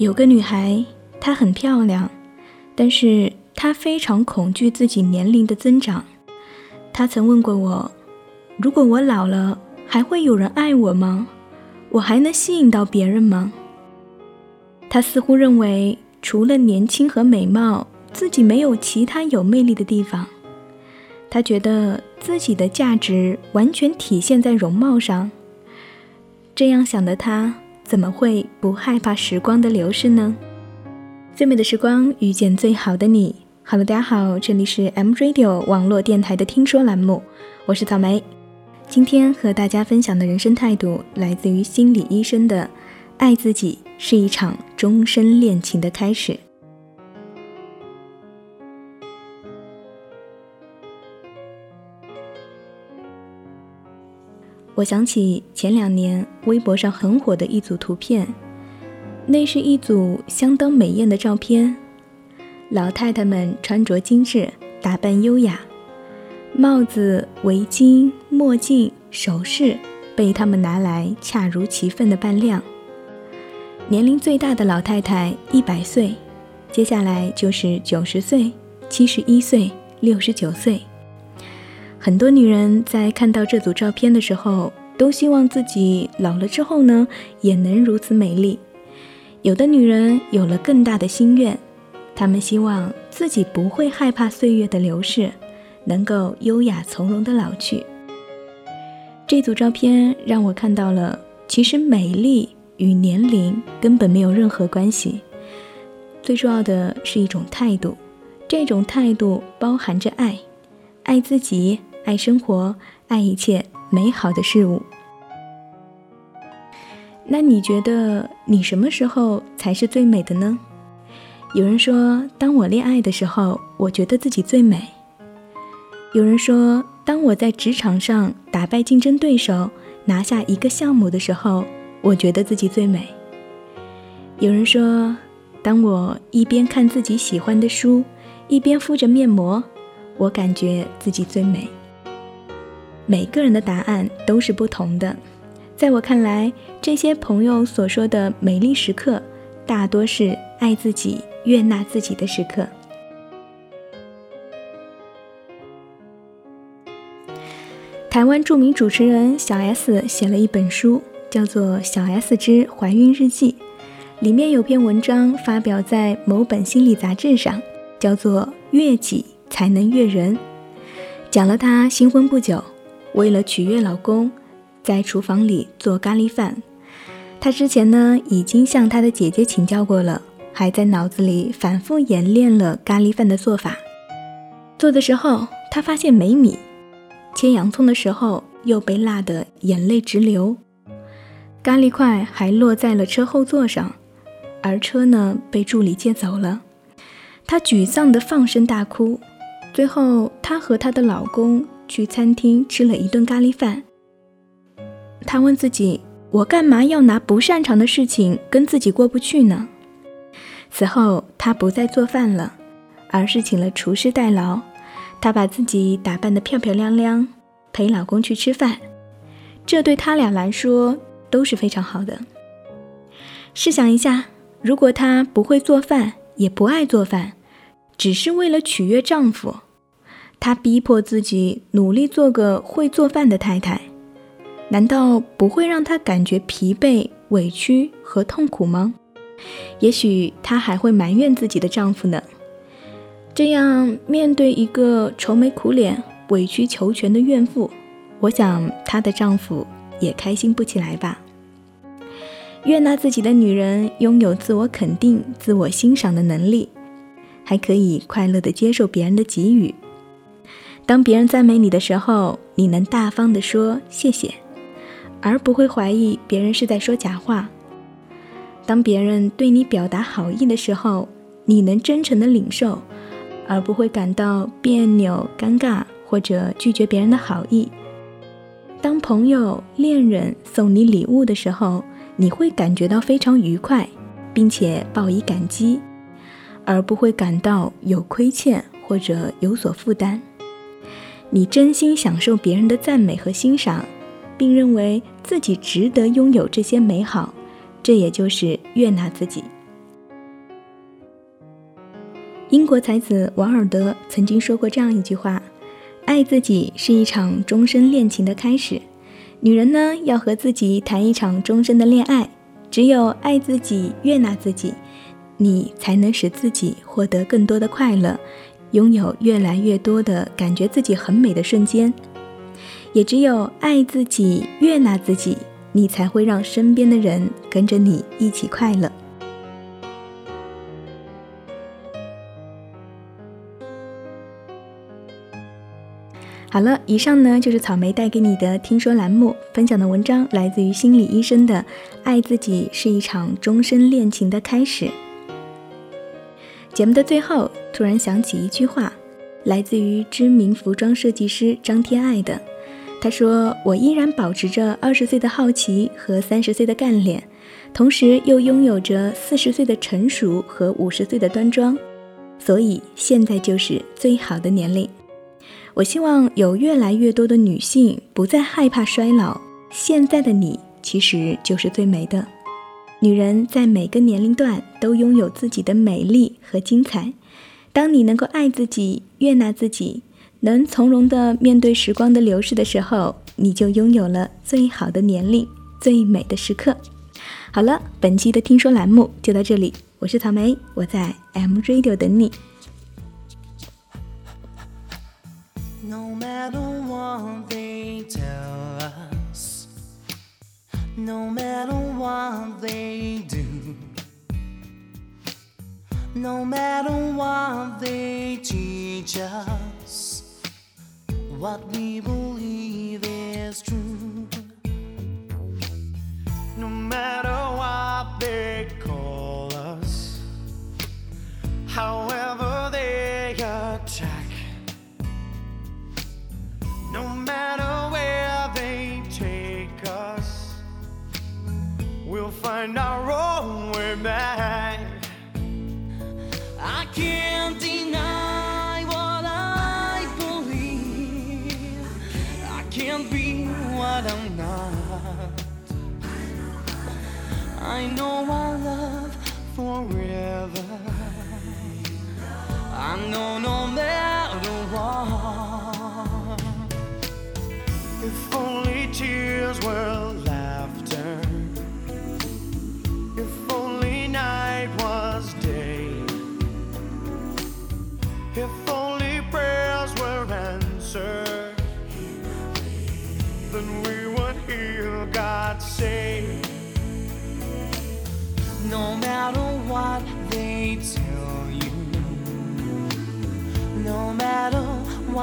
有个女孩，她很漂亮，但是她非常恐惧自己年龄的增长。她曾问过我：“如果我老了，还会有人爱我吗？我还能吸引到别人吗？”她似乎认为，除了年轻和美貌，自己没有其他有魅力的地方。她觉得自己的价值完全体现在容貌上。这样想的她。怎么会不害怕时光的流逝呢？最美的时光遇见最好的你。好了大家好，这里是 M Radio 网络电台的听说栏目，我是草莓。今天和大家分享的人生态度来自于心理医生的：爱自己是一场终身恋情的开始。我想起前两年微博上很火的一组图片，那是一组相当美艳的照片。老太太们穿着精致，打扮优雅，帽子、围巾、墨镜、首饰被他们拿来恰如其分的扮靓。年龄最大的老太太一百岁，接下来就是九十岁、七十一岁、六十九岁。很多女人在看到这组照片的时候，都希望自己老了之后呢，也能如此美丽。有的女人有了更大的心愿，她们希望自己不会害怕岁月的流逝，能够优雅从容的老去。这组照片让我看到了，其实美丽与年龄根本没有任何关系，最重要的是一种态度，这种态度包含着爱，爱自己。爱生活，爱一切美好的事物。那你觉得你什么时候才是最美的呢？有人说，当我恋爱的时候，我觉得自己最美。有人说，当我在职场上打败竞争对手，拿下一个项目的时候，我觉得自己最美。有人说，当我一边看自己喜欢的书，一边敷着面膜，我感觉自己最美。每个人的答案都是不同的，在我看来，这些朋友所说的美丽时刻，大多是爱自己、悦纳自己的时刻。台湾著名主持人小 S 写了一本书，叫做《小 S 之怀孕日记》，里面有篇文章发表在某本心理杂志上，叫做《悦己才能悦人》，讲了她新婚不久。为了取悦老公，在厨房里做咖喱饭。她之前呢已经向她的姐姐请教过了，还在脑子里反复演练了咖喱饭的做法。做的时候，她发现没米；切洋葱的时候，又被辣得眼泪直流。咖喱块还落在了车后座上，而车呢被助理借走了。她沮丧地放声大哭。最后，她和她的老公。去餐厅吃了一顿咖喱饭。他问自己：“我干嘛要拿不擅长的事情跟自己过不去呢？”此后，他不再做饭了，而是请了厨师代劳。他把自己打扮得漂漂亮亮，陪老公去吃饭。这对他俩来说都是非常好的。试想一下，如果她不会做饭，也不爱做饭，只是为了取悦丈夫。她逼迫自己努力做个会做饭的太太，难道不会让她感觉疲惫、委屈和痛苦吗？也许她还会埋怨自己的丈夫呢。这样面对一个愁眉苦脸、委曲求全的怨妇，我想她的丈夫也开心不起来吧。悦纳自己的女人拥有自我肯定、自我欣赏的能力，还可以快乐地接受别人的给予。当别人赞美你的时候，你能大方地说谢谢，而不会怀疑别人是在说假话。当别人对你表达好意的时候，你能真诚地领受，而不会感到别扭、尴尬或者拒绝别人的好意。当朋友、恋人送你礼物的时候，你会感觉到非常愉快，并且报以感激，而不会感到有亏欠或者有所负担。你真心享受别人的赞美和欣赏，并认为自己值得拥有这些美好，这也就是悦纳自己。英国才子王尔德曾经说过这样一句话：“爱自己是一场终身恋情的开始。”女人呢，要和自己谈一场终身的恋爱。只有爱自己、悦纳自己，你才能使自己获得更多的快乐，拥有越来越多的感觉自己很美的瞬间。也只有爱自己、悦纳自己，你才会让身边的人跟着你一起快乐。好了，以上呢就是草莓带给你的听说栏目分享的文章，来自于心理医生的《爱自己是一场终身恋情的开始》。节目的最后，突然想起一句话，来自于知名服装设计师张天爱的。他说：“我依然保持着二十岁的好奇和三十岁的干练，同时又拥有着四十岁的成熟和五十岁的端庄，所以现在就是最好的年龄。”我希望有越来越多的女性不再害怕衰老。现在的你其实就是最美的。女人在每个年龄段都拥有自己的美丽和精彩。当你能够爱自己、悦纳自己，能从容地面对时光的流逝的时候，你就拥有了最好的年龄、最美的时刻。好了，本期的听说栏目就到这里。我是草莓，我在 M Radio 等你。no matter what No matter what they teach us, what we believe I know I love forever. I know no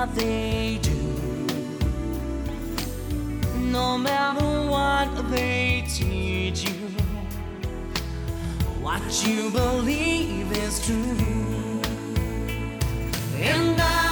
what they do, no matter what they teach you, what you believe is true. And I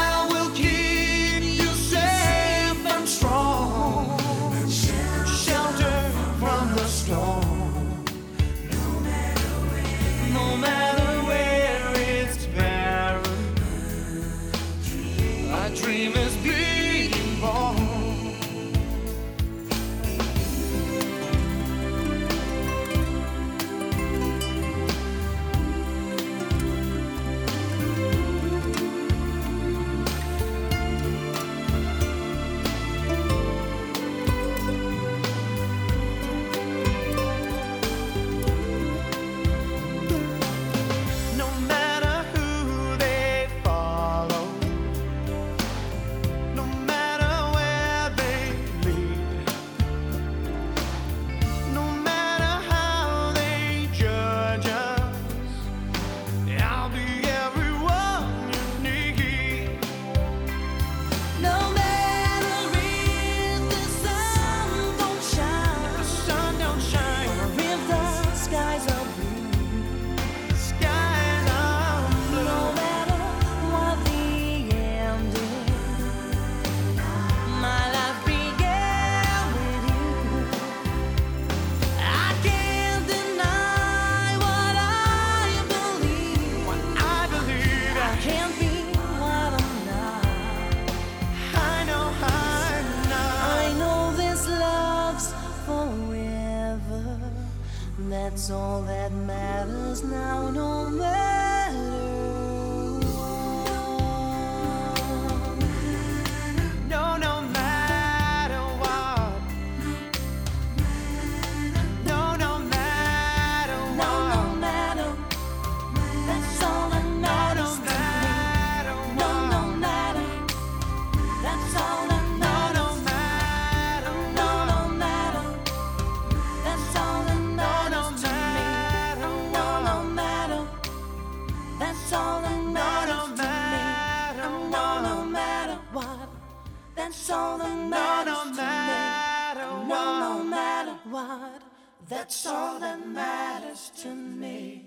That's all that matters now, no matter that's all that matters to me.